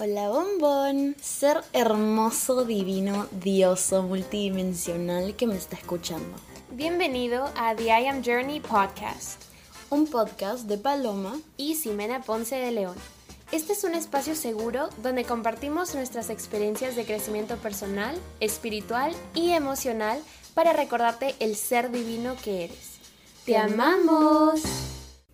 Hola bombón, ser hermoso, divino, dioso, multidimensional que me está escuchando. Bienvenido a The I Am Journey Podcast, un podcast de Paloma y Ximena Ponce de León. Este es un espacio seguro donde compartimos nuestras experiencias de crecimiento personal, espiritual y emocional para recordarte el ser divino que eres. ¡Te amamos!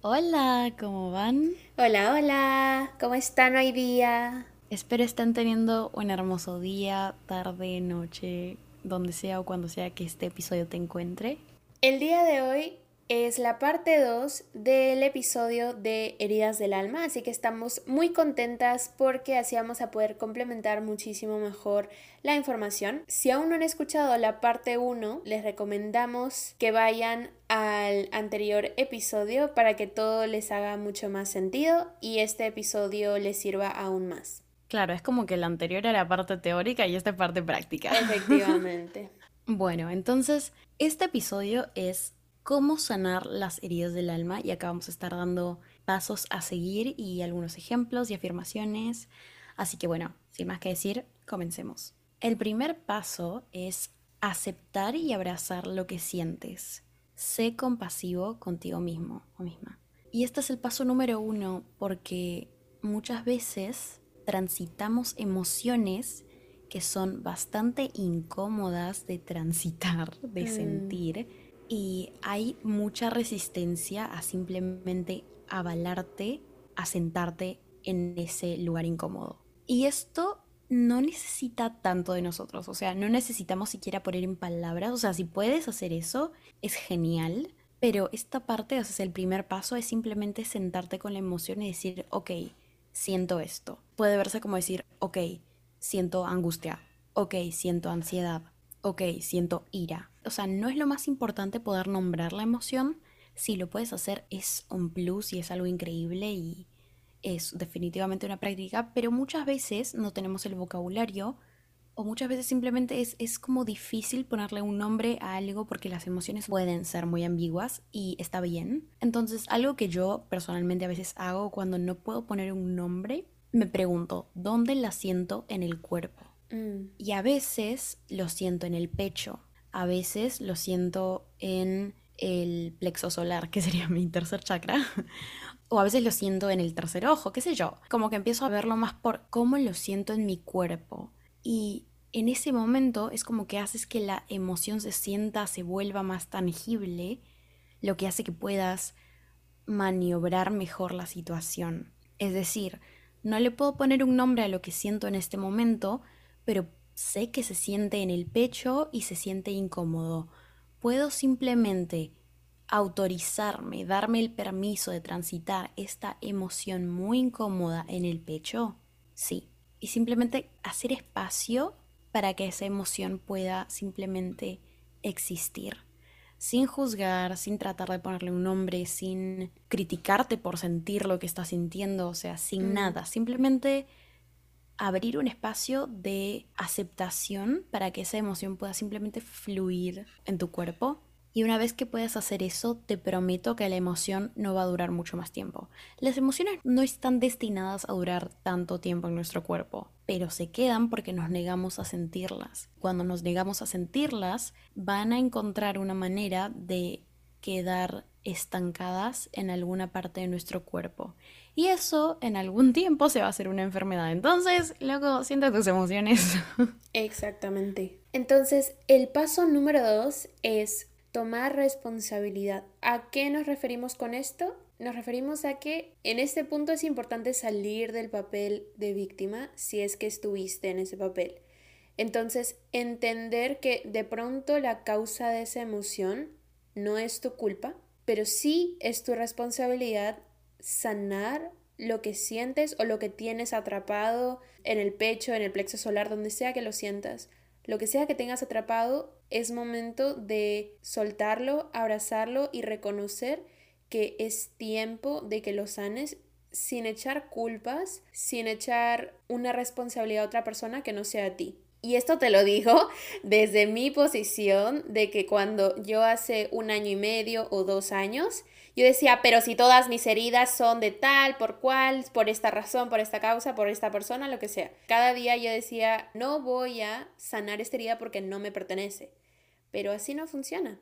Hola, ¿cómo van? Hola, hola, ¿cómo están hoy día? Espero estén teniendo un hermoso día, tarde, noche, donde sea o cuando sea que este episodio te encuentre. El día de hoy es la parte 2 del episodio de Heridas del Alma, así que estamos muy contentas porque así vamos a poder complementar muchísimo mejor la información. Si aún no han escuchado la parte 1, les recomendamos que vayan al anterior episodio para que todo les haga mucho más sentido y este episodio les sirva aún más. Claro, es como que la anterior era parte teórica y esta parte práctica. Efectivamente. bueno, entonces, este episodio es cómo sanar las heridas del alma y acá vamos a estar dando pasos a seguir y algunos ejemplos y afirmaciones. Así que bueno, sin más que decir, comencemos. El primer paso es aceptar y abrazar lo que sientes. Sé compasivo contigo mismo o misma. Y este es el paso número uno porque muchas veces transitamos emociones que son bastante incómodas de transitar, de mm. sentir, y hay mucha resistencia a simplemente avalarte, a sentarte en ese lugar incómodo. Y esto no necesita tanto de nosotros, o sea, no necesitamos siquiera poner en palabras, o sea, si puedes hacer eso, es genial, pero esta parte, o sea, el primer paso es simplemente sentarte con la emoción y decir, ok, siento esto. Puede verse como decir, ok, siento angustia, ok, siento ansiedad, ok, siento ira. O sea, no es lo más importante poder nombrar la emoción. Si lo puedes hacer es un plus y es algo increíble y es definitivamente una práctica, pero muchas veces no tenemos el vocabulario o muchas veces simplemente es, es, como difícil ponerle un nombre a algo porque las emociones pueden ser muy ambiguas y está bien. Entonces, algo que yo personalmente a veces hago cuando no puedo poner un nombre, me pregunto, ¿dónde la siento en el cuerpo? Mm. Y a veces lo siento en el pecho, a veces lo siento en el plexo solar, que sería mi tercer chakra, o a veces lo siento en el tercer ojo, qué sé yo. Como que empiezo a verlo más por cómo lo siento en mi cuerpo. Y en ese momento es como que haces que la emoción se sienta, se vuelva más tangible, lo que hace que puedas maniobrar mejor la situación. Es decir, no le puedo poner un nombre a lo que siento en este momento, pero sé que se siente en el pecho y se siente incómodo. Puedo simplemente autorizarme, darme el permiso de transitar esta emoción muy incómoda en el pecho. Sí, y simplemente hacer espacio para que esa emoción pueda simplemente existir, sin juzgar, sin tratar de ponerle un nombre, sin criticarte por sentir lo que estás sintiendo, o sea, sin mm. nada, simplemente abrir un espacio de aceptación para que esa emoción pueda simplemente fluir en tu cuerpo y una vez que puedas hacer eso, te prometo que la emoción no va a durar mucho más tiempo. Las emociones no están destinadas a durar tanto tiempo en nuestro cuerpo, pero se quedan porque nos negamos a sentirlas. Cuando nos negamos a sentirlas, van a encontrar una manera de quedar estancadas en alguna parte de nuestro cuerpo. Y eso en algún tiempo se va a hacer una enfermedad. Entonces, luego siente tus emociones. Exactamente. Entonces, el paso número dos es tomar responsabilidad. ¿A qué nos referimos con esto? Nos referimos a que en este punto es importante salir del papel de víctima si es que estuviste en ese papel. Entonces, entender que de pronto la causa de esa emoción no es tu culpa, pero sí es tu responsabilidad sanar lo que sientes o lo que tienes atrapado en el pecho, en el plexo solar, donde sea que lo sientas. Lo que sea que tengas atrapado, es momento de soltarlo, abrazarlo y reconocer que es tiempo de que lo sanes sin echar culpas, sin echar una responsabilidad a otra persona que no sea a ti. Y esto te lo digo desde mi posición de que cuando yo hace un año y medio o dos años Yo decía, pero si todas mis heridas son de tal, por cual, por esta razón, por esta causa, por esta persona, lo que sea. Cada día yo decía, no voy a sanar esta herida porque no me pertenece. Pero así no funciona.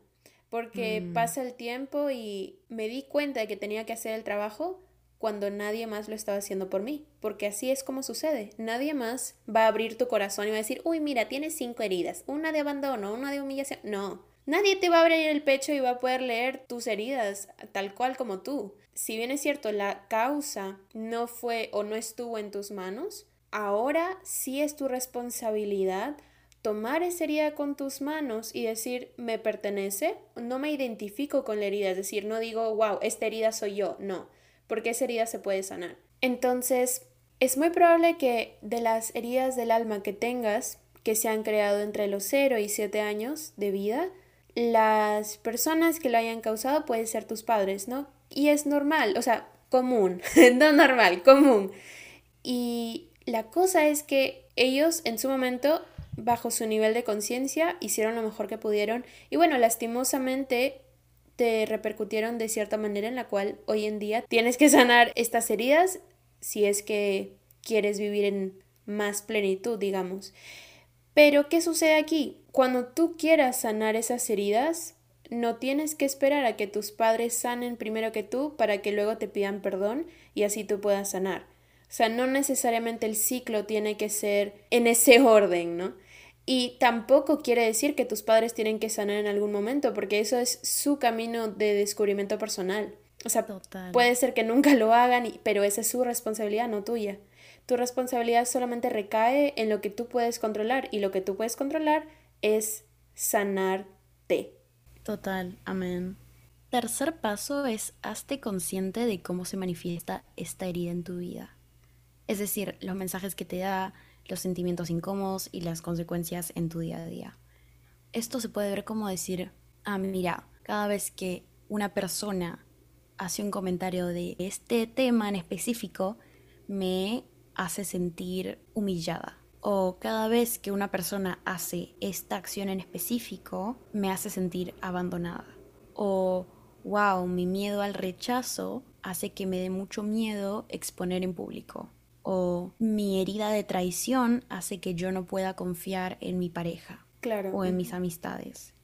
Porque mm. pasa el tiempo y me di cuenta de que tenía que hacer el trabajo cuando nadie más lo estaba haciendo por mí. Porque así es como sucede. Nadie más va a abrir tu corazón y va a decir, uy, mira, tienes cinco heridas. Una de abandono, una de humillación. No Nadie te va a abrir el pecho y va a poder leer tus heridas tal cual como tú. Si bien es cierto, la causa no fue o no estuvo en tus manos, ahora sí es tu responsabilidad tomar esa herida con tus manos y decir, me pertenece, no me identifico con la herida, es decir, no digo, wow, esta herida soy yo, no, porque esa herida se puede sanar. Entonces, es muy probable que de las heridas del alma que tengas, que se han creado entre los 0 y 7 años de vida, las personas que lo hayan causado pueden ser tus padres, ¿no? Y es normal, o sea, común, no normal, común. Y la cosa es que ellos en su momento, bajo su nivel de conciencia, hicieron lo mejor que pudieron y bueno, lastimosamente te repercutieron de cierta manera en la cual hoy en día tienes que sanar estas heridas si es que quieres vivir en más plenitud, digamos. Pero, ¿qué sucede aquí? Cuando tú quieras sanar esas heridas, no tienes que esperar a que tus padres sanen primero que tú para que luego te pidan perdón y así tú puedas sanar. O sea, no necesariamente el ciclo tiene que ser en ese orden, ¿no? Y tampoco quiere decir que tus padres tienen que sanar en algún momento, porque eso es su camino de descubrimiento personal. O sea, puede ser que nunca lo hagan, pero esa es su responsabilidad, no tuya. Tu responsabilidad solamente recae en lo que tú puedes controlar y lo que tú puedes controlar es sanarte. Total, amén. Tercer paso es hazte consciente de cómo se manifiesta esta herida en tu vida. Es decir, los mensajes que te da, los sentimientos incómodos y las consecuencias en tu día a día. Esto se puede ver como decir, ah, mira, cada vez que una persona hace un comentario de este tema en específico, me hace sentir humillada. O cada vez que una persona hace esta acción en específico, me hace sentir abandonada. O, wow, mi miedo al rechazo hace que me dé mucho miedo exponer en público. O mi herida de traición hace que yo no pueda confiar en mi pareja. Claro. O en mis amistades.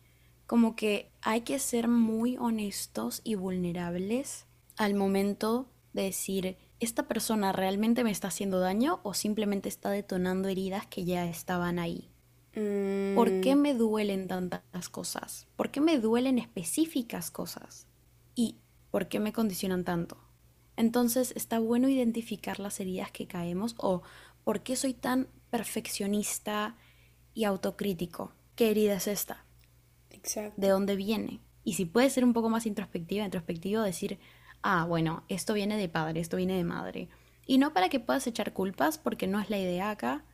Como que hay que ser muy honestos y vulnerables al momento de decir, ¿esta persona realmente me está haciendo daño o simplemente está detonando heridas que ya estaban ahí? ¿Por qué mm. me duelen tantas cosas? ¿Por qué me duelen específicas cosas? ¿Y por qué me condicionan tanto? Entonces está bueno identificar las heridas que caemos o por qué soy tan perfeccionista y autocrítico. ¿Qué herida es esta? Exacto. ¿De dónde viene? Y si puede ser un poco más introspectiva, introspectivo, decir, ah, bueno, esto viene de padre, esto viene de madre. Y no para que puedas echar culpas, porque no es la idea acá,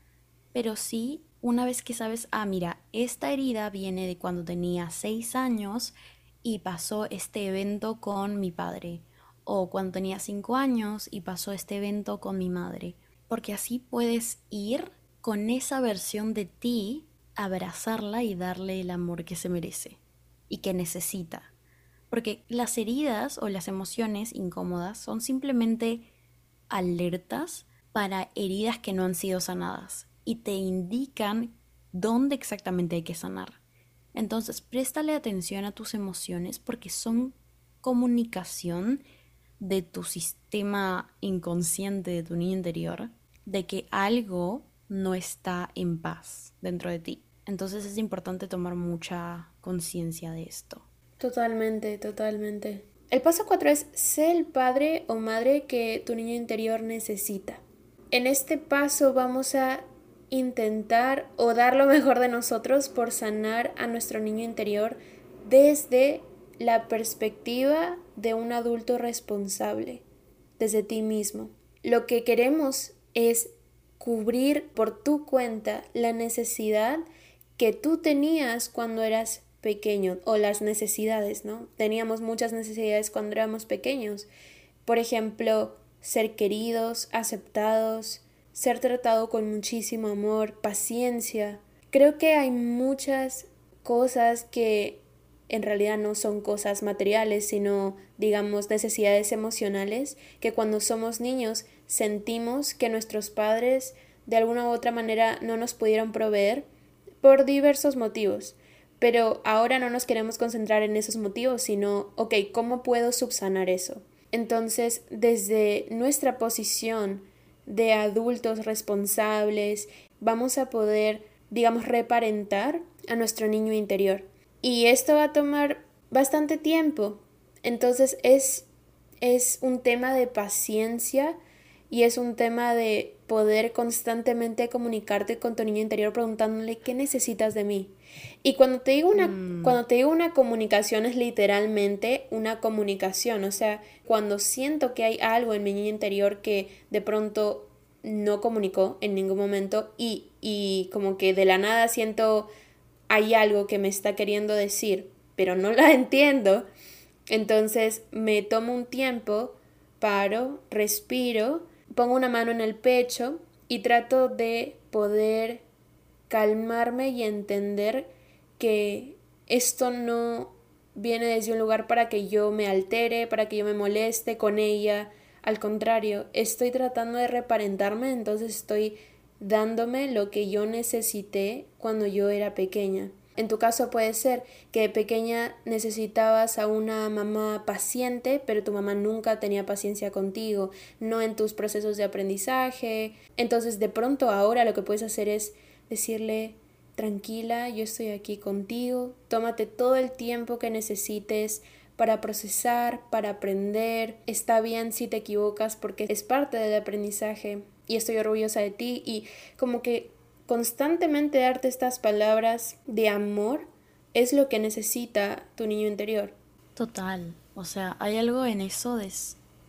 pero sí una vez que sabes, ah, mira, esta herida viene de cuando tenía seis años y pasó este evento con mi padre, o cuando tenía cinco años y pasó este evento con mi madre, porque así puedes ir con esa versión de ti, abrazarla y darle el amor que se merece y que necesita. Porque las heridas o las emociones incómodas son simplemente alertas para heridas que no han sido sanadas y te indican dónde exactamente hay que sanar. Entonces, préstale atención a tus emociones porque son comunicación de tu sistema inconsciente, de tu niño interior, de que algo no está en paz dentro de ti. Entonces es importante tomar mucha conciencia de esto. Totalmente, totalmente. El paso cuatro es ser el padre o madre que tu niño interior necesita. En este paso vamos a intentar o dar lo mejor de nosotros por sanar a nuestro niño interior desde la perspectiva de un adulto responsable, desde ti mismo. Lo que queremos es cubrir por tu cuenta la necesidad que tú tenías cuando eras pequeño o las necesidades, ¿no? Teníamos muchas necesidades cuando éramos pequeños. Por ejemplo, ser queridos, aceptados, ser tratado con muchísimo amor, paciencia. Creo que hay muchas cosas que en realidad no son cosas materiales, sino, digamos, necesidades emocionales que cuando somos niños sentimos que nuestros padres de alguna u otra manera no nos pudieron proveer por diversos motivos. Pero ahora no nos queremos concentrar en esos motivos, sino, ok, ¿cómo puedo subsanar eso? Entonces, desde nuestra posición de adultos responsables, vamos a poder, digamos, reparentar a nuestro niño interior. Y esto va a tomar bastante tiempo. Entonces es, es un tema de paciencia y es un tema de poder constantemente comunicarte con tu niño interior preguntándole qué necesitas de mí. Y cuando te digo una, mm. cuando te digo una comunicación es literalmente una comunicación. O sea, cuando siento que hay algo en mi niño interior que de pronto no comunicó en ningún momento y, y como que de la nada siento hay algo que me está queriendo decir, pero no la entiendo, entonces me tomo un tiempo, paro, respiro, pongo una mano en el pecho y trato de poder calmarme y entender que esto no viene desde un lugar para que yo me altere, para que yo me moleste con ella. Al contrario, estoy tratando de reparentarme, entonces estoy dándome lo que yo necesité cuando yo era pequeña. En tu caso puede ser que pequeña necesitabas a una mamá paciente, pero tu mamá nunca tenía paciencia contigo, no en tus procesos de aprendizaje. Entonces de pronto ahora lo que puedes hacer es decirle, tranquila, yo estoy aquí contigo, tómate todo el tiempo que necesites para procesar, para aprender. Está bien si te equivocas porque es parte del aprendizaje y estoy orgullosa de ti y como que constantemente darte estas palabras de amor es lo que necesita tu niño interior. Total, o sea, hay algo en eso de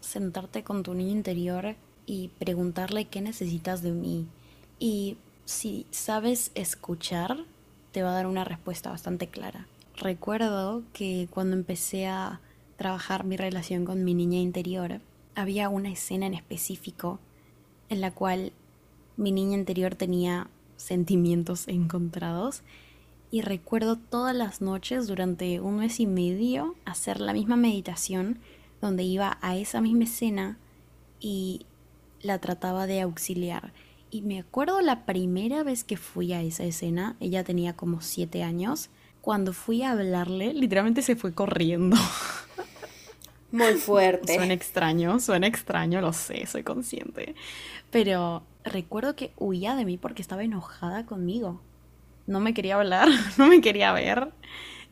sentarte con tu niño interior y preguntarle qué necesitas de mí. Y si sabes escuchar, te va a dar una respuesta bastante clara. Recuerdo que cuando empecé a trabajar mi relación con mi niña interior, había una escena en específico en la cual mi niña interior tenía sentimientos encontrados y recuerdo todas las noches durante un mes y medio hacer la misma meditación donde iba a esa misma escena y la trataba de auxiliar. Y me acuerdo la primera vez que fui a esa escena, ella tenía como siete años, cuando fui a hablarle, literalmente se fue corriendo. Muy fuerte. Suena extraño, suena extraño, lo sé, soy consciente. Pero recuerdo que huía de mí porque estaba enojada conmigo. No me quería hablar, no me quería ver.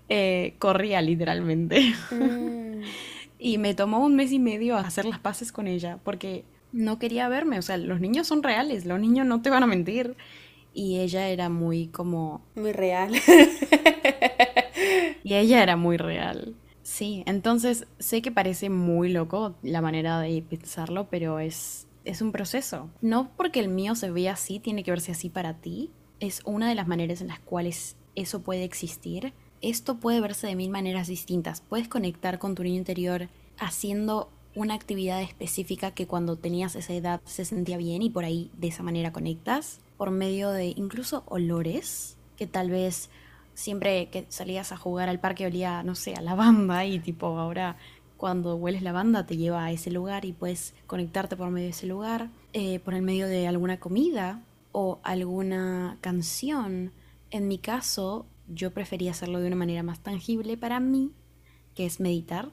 Eh, corría literalmente. Mm. y me tomó un mes y medio hacer las paces con ella porque no quería verme. O sea, los niños son reales, los niños no te van a mentir. Y ella era muy como... Muy real. y ella era muy real. Sí, entonces sé que parece muy loco la manera de pensarlo, pero es es un proceso. No porque el mío se vea así, tiene que verse así para ti. Es una de las maneras en las cuales eso puede existir. Esto puede verse de mil maneras distintas. Puedes conectar con tu niño interior haciendo una actividad específica que cuando tenías esa edad se sentía bien y por ahí de esa manera conectas. Por medio de incluso olores que tal vez siempre que salías a jugar al parque olía, no sé, a lavanda y tipo ahora cuando hueles lavanda te lleva a ese lugar y puedes conectarte por medio de ese lugar, eh, por el medio de alguna comida o alguna canción. En mi caso, yo prefería hacerlo de una manera más tangible para mí, que es meditar.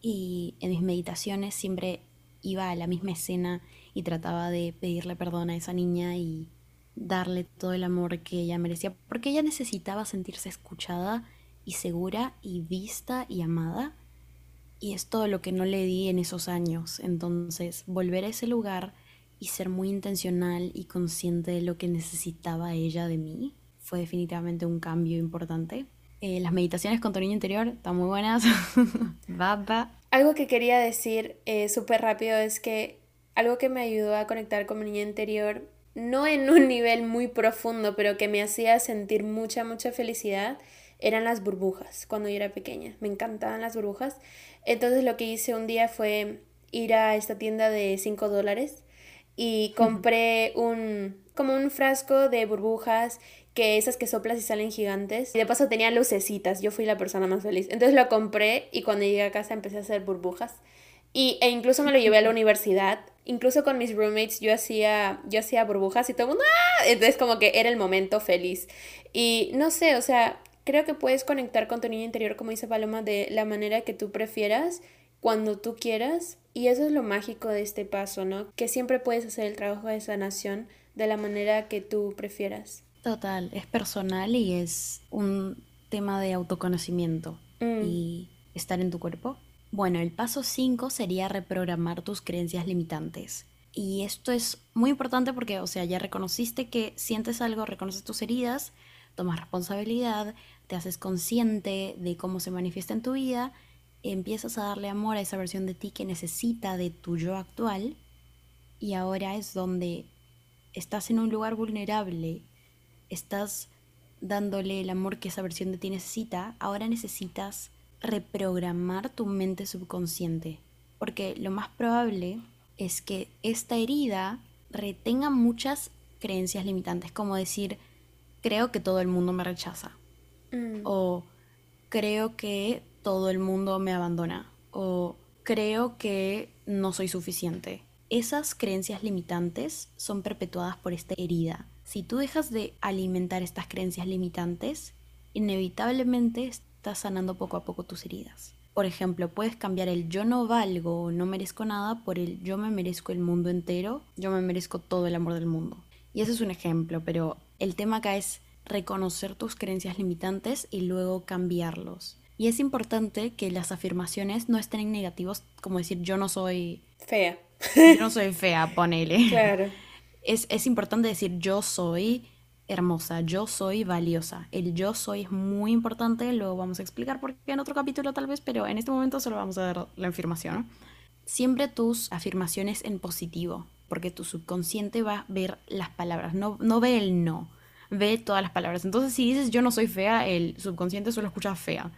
Y en mis meditaciones siempre iba a la misma escena y trataba de pedirle perdón a esa niña y darle todo el amor que ella merecía, porque ella necesitaba sentirse escuchada y segura y vista y amada y es todo lo que no le di en esos años. Entonces, volver a ese lugar y ser muy intencional y consciente de lo que necesitaba ella de mí fue definitivamente un cambio importante. Eh, las meditaciones con tu niño interior están muy buenas. Baba. Algo que quería decir eh, súper rápido es que algo que me ayudó a conectar con mi niño interior, no en un nivel muy profundo, pero que me hacía sentir mucha, mucha felicidad, eran las burbujas cuando yo era pequeña. Me encantaban las burbujas. Entonces lo que hice un día fue ir a esta tienda de 5 dólares y compré un como un frasco de burbujas que esas que soplas y salen gigantes. Y de paso tenía lucecitas, yo fui la persona más feliz. Entonces lo compré y cuando llegué a casa empecé a hacer burbujas. Y, e incluso me lo llevé a la universidad. Incluso con mis roommates yo hacía, yo hacía burbujas y todo el mundo, ¡ah! Entonces como que era el momento feliz. Y no sé, o sea, creo que puedes conectar con tu niño interior, como dice Paloma, de la manera que tú prefieras, cuando tú quieras. Y eso es lo mágico de este paso, ¿no? Que siempre puedes hacer el trabajo de sanación de la manera que tú prefieras. Total, es personal y es un tema de autoconocimiento mm. y estar en tu cuerpo. Bueno, el paso 5 sería reprogramar tus creencias limitantes. Y esto es muy importante porque, o sea, ya reconociste que sientes algo, reconoces tus heridas, tomas responsabilidad, te haces consciente de cómo se manifiesta en tu vida, empiezas a darle amor a esa versión de ti que necesita de tu yo actual y ahora es donde estás en un lugar vulnerable, estás dándole el amor que esa versión de ti necesita, ahora necesitas reprogramar tu mente subconsciente, porque lo más probable es que esta herida retenga muchas creencias limitantes, como decir, creo que todo el mundo me rechaza, mm. o creo que todo el mundo me abandona, o creo que no soy suficiente, esas creencias limitantes son perpetuadas por esta herida. Si tú dejas de alimentar estas creencias limitantes, inevitablemente estás sanando poco a poco tus heridas. Por ejemplo, puedes cambiar el yo no valgo o no merezco nada por el yo me merezco el mundo entero, yo me merezco todo el amor del mundo. Y ese es un ejemplo, pero el tema acá es reconocer tus creencias limitantes y luego cambiarlos. Y es importante que las afirmaciones no estén en negativos, como decir yo no soy fea. Yo no soy fea, ponele. Claro. Es, es importante decir yo soy hermosa, yo soy valiosa. El yo soy es muy importante, lo vamos a explicar porque en otro capítulo tal vez, pero en este momento solo vamos a dar la afirmación. Siempre tus afirmaciones en positivo, porque tu subconsciente va a ver las palabras, no, no ve el no, ve todas las palabras. Entonces si dices yo no soy fea, el subconsciente solo escucha fea.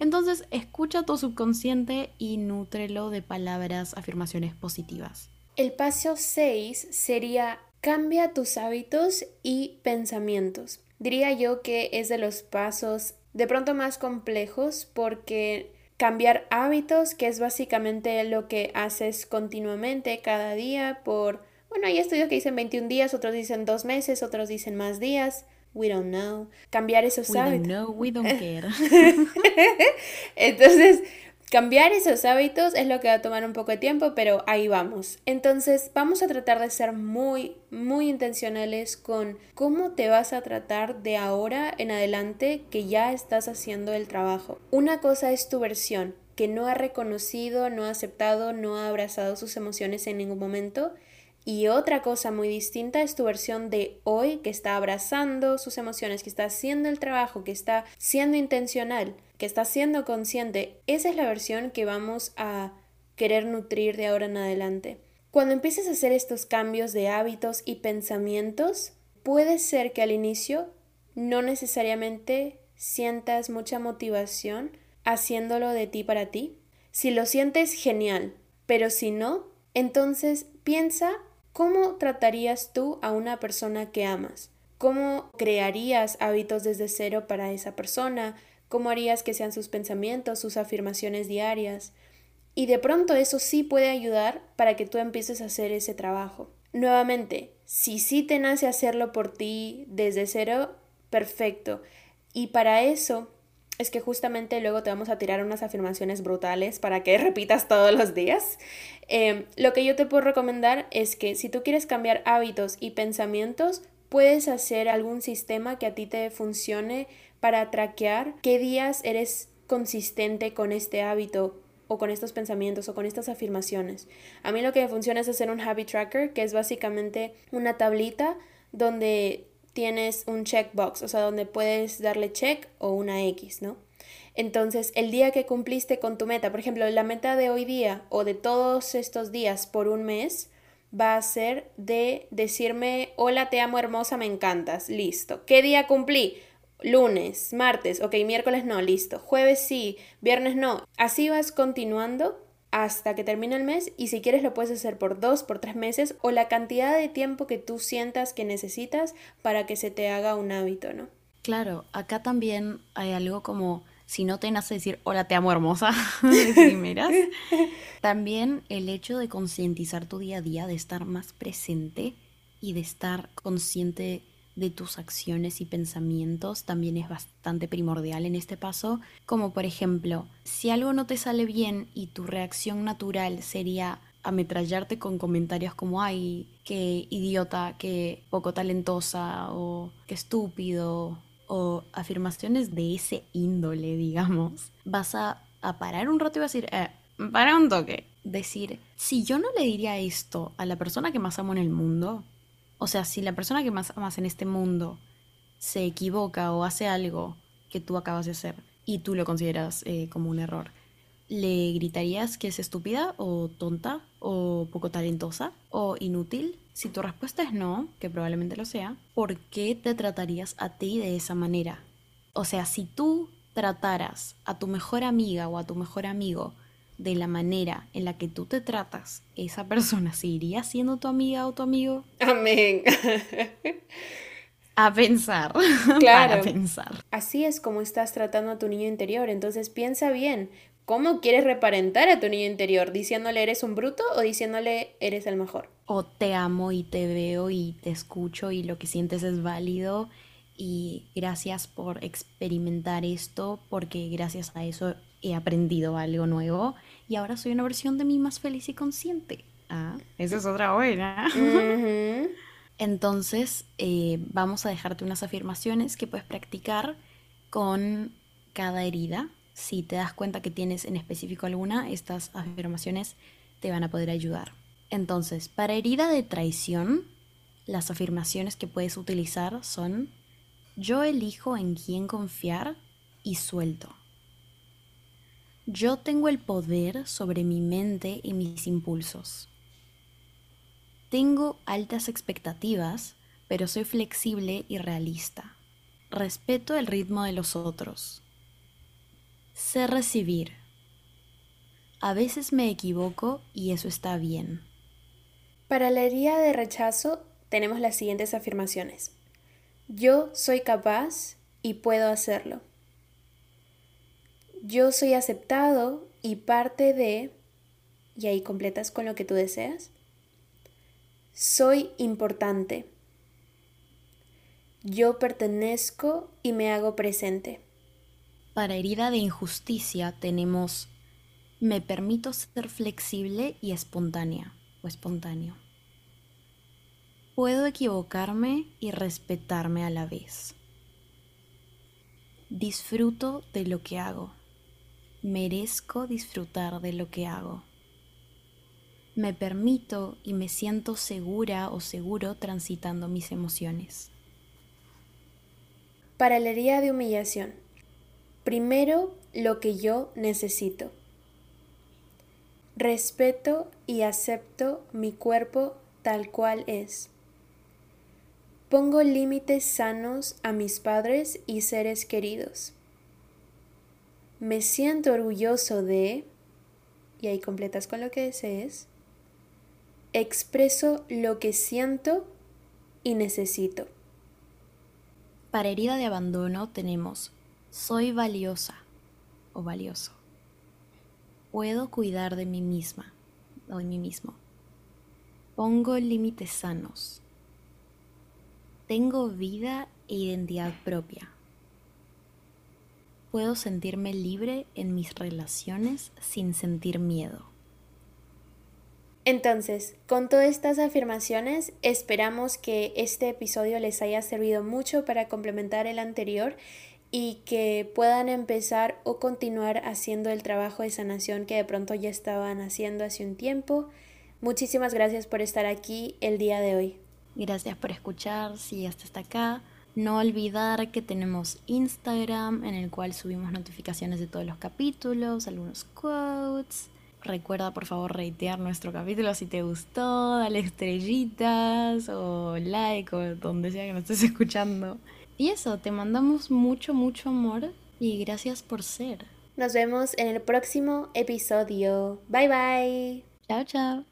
Entonces, escucha tu subconsciente y nútrelo de palabras, afirmaciones positivas. El paso 6 sería cambia tus hábitos y pensamientos. Diría yo que es de los pasos de pronto más complejos porque cambiar hábitos, que es básicamente lo que haces continuamente cada día por, bueno, hay estudios que dicen 21 días, otros dicen 2 meses, otros dicen más días. We don't know. Cambiar esos we hábitos. We don't know, we don't care. Entonces, cambiar esos hábitos es lo que va a tomar un poco de tiempo, pero ahí vamos. Entonces, vamos a tratar de ser muy, muy intencionales con cómo te vas a tratar de ahora en adelante que ya estás haciendo el trabajo. Una cosa es tu versión, que no ha reconocido, no ha aceptado, no ha abrazado sus emociones en ningún momento y otra cosa muy distinta es tu versión de hoy que está abrazando sus emociones, que está haciendo el trabajo, que está siendo intencional, que está siendo consciente. Esa es la versión que vamos a querer nutrir de ahora en adelante. Cuando empieces a hacer estos cambios de hábitos y pensamientos, puede ser que al inicio no necesariamente sientas mucha motivación haciéndolo de ti para ti. Si lo sientes, genial, pero si no, entonces piensa ¿Cómo tratarías tú a una persona que amas? ¿Cómo crearías hábitos desde cero para esa persona? ¿Cómo harías que sean sus pensamientos, sus afirmaciones diarias? Y de pronto eso sí puede ayudar para que tú empieces a hacer ese trabajo. Nuevamente, si sí te nace hacerlo por ti desde cero, perfecto. Y para eso es que justamente luego te vamos a tirar unas afirmaciones brutales para que repitas todos los días. Em, lo que yo te puedo recomendar es que si tú quieres cambiar hábitos y pensamientos, puedes hacer algún sistema que a ti te funcione para traquear qué días eres consistente con este hábito o con estos pensamientos o con estas afirmaciones. A mí lo que me funciona es hacer un habit tracker, que es básicamente una tablita donde tienes un checkbox, o sea, donde puedes darle check o una X, ¿no? Entonces, el día que cumpliste con tu meta, por ejemplo, la meta de hoy día o de todos estos días por un mes, va a ser de decirme, hola, te amo hermosa, me encantas, listo. ¿Qué día cumplí? Lunes, martes, ok, miércoles no, listo. Jueves sí, viernes no. Así vas continuando hasta que termine el mes y si quieres lo puedes hacer por dos, por tres meses o la cantidad de tiempo que tú sientas que necesitas para que se te haga un hábito, ¿no? Claro, acá también hay algo como si no te nace decir hola te amo hermosa de primeras, también el hecho de concientizar tu día a día, de estar más presente y de estar consciente de tus acciones y pensamientos también es bastante primordial en este paso, como por ejemplo, si algo no te sale bien y tu reacción natural sería ametrallarte con comentarios como ay, qué idiota, qué poco talentosa o qué estúpido o afirmaciones de ese índole, digamos, vas a, parar un rato y vas a decir, eh, para un toque, decir, si yo no le diría esto a la persona que más amo en el mundo, o sea, si la persona que más amas en este mundo se equivoca o hace algo que tú acabas de hacer y tú lo consideras eh, como un error, ¿le gritarías que es estúpida o tonta o poco talentosa o inútil? Si tu respuesta es no, que probablemente lo sea, ¿por qué te tratarías a ti de esa manera? O sea, si tú trataras a tu mejor amiga o a tu mejor amigo de la manera en la que tú te tratas, esa persona seguiría siendo tu amiga o tu amigo. Amén. A pensar. Claro. a pensar. Así es como estás tratando a tu niño interior. Entonces piensa bien. ¿Cómo quieres reparentar a tu niño interior? ¿Diciéndole eres un bruto o diciéndole eres el mejor? O te amo y te veo y te escucho y lo que sientes es válido y gracias por experimentar esto porque gracias a eso he aprendido algo nuevo y ahora soy una versión de mí más feliz y consciente. Ah, esa es otra buena. Entonces, eh, vamos a dejarte unas afirmaciones que puedes practicar con cada herida. Si te das cuenta que tienes en específico alguna, estas afirmaciones te van a poder ayudar. Entonces, para herida de traición, las afirmaciones que puedes utilizar son yo elijo en quién confiar y suelto. Yo tengo el poder sobre mi mente y mis impulsos. Tengo altas expectativas, pero soy flexible y realista. Respeto el ritmo de los otros. Sé recibir. A veces me equivoco y eso está bien. Para la herida de rechazo tenemos las siguientes afirmaciones. Yo soy capaz y puedo hacerlo. Yo soy aceptado y parte de, y ahí completas con lo que tú deseas. Soy importante. Yo pertenezco y me hago presente. Para herida de injusticia tenemos me permito ser flexible y espontánea o espontáneo. Puedo equivocarme y respetarme a la vez. Disfruto de lo que hago merezco disfrutar de lo que hago. Me permito y me siento segura o seguro transitando mis emociones. Para la de humillación. Primero lo que yo necesito. Respeto y acepto mi cuerpo tal cual es. Pongo límites sanos a mis padres y seres queridos me siento orgulloso de, y ahí completas con lo que desees, expreso lo que siento y necesito. Para herida de abandono tenemos soy valiosa o valioso. Puedo cuidar de mí misma o de mí mismo. Pongo límites sanos. Tengo vida e identidad propia puedo sentirme libre en mis relaciones sin sentir miedo. Entonces, con todas estas afirmaciones, esperamos que este episodio les haya servido mucho para complementar el anterior y que puedan empezar o continuar haciendo el trabajo de sanación que de pronto ya estaban haciendo hace un tiempo. Muchísimas gracias por estar aquí el día de hoy. Gracias por escuchar, si hasta hasta acá. No olvidar que tenemos Instagram en el cual subimos notificaciones de todos los capítulos, algunos quotes. Recuerda por favor reitear nuestro capítulo si te gustó, dale estrellitas o like o donde sea que nos estés escuchando. Y eso, te mandamos mucho, mucho amor y gracias por ser. Nos vemos en el próximo episodio. Bye bye. Chao, chao.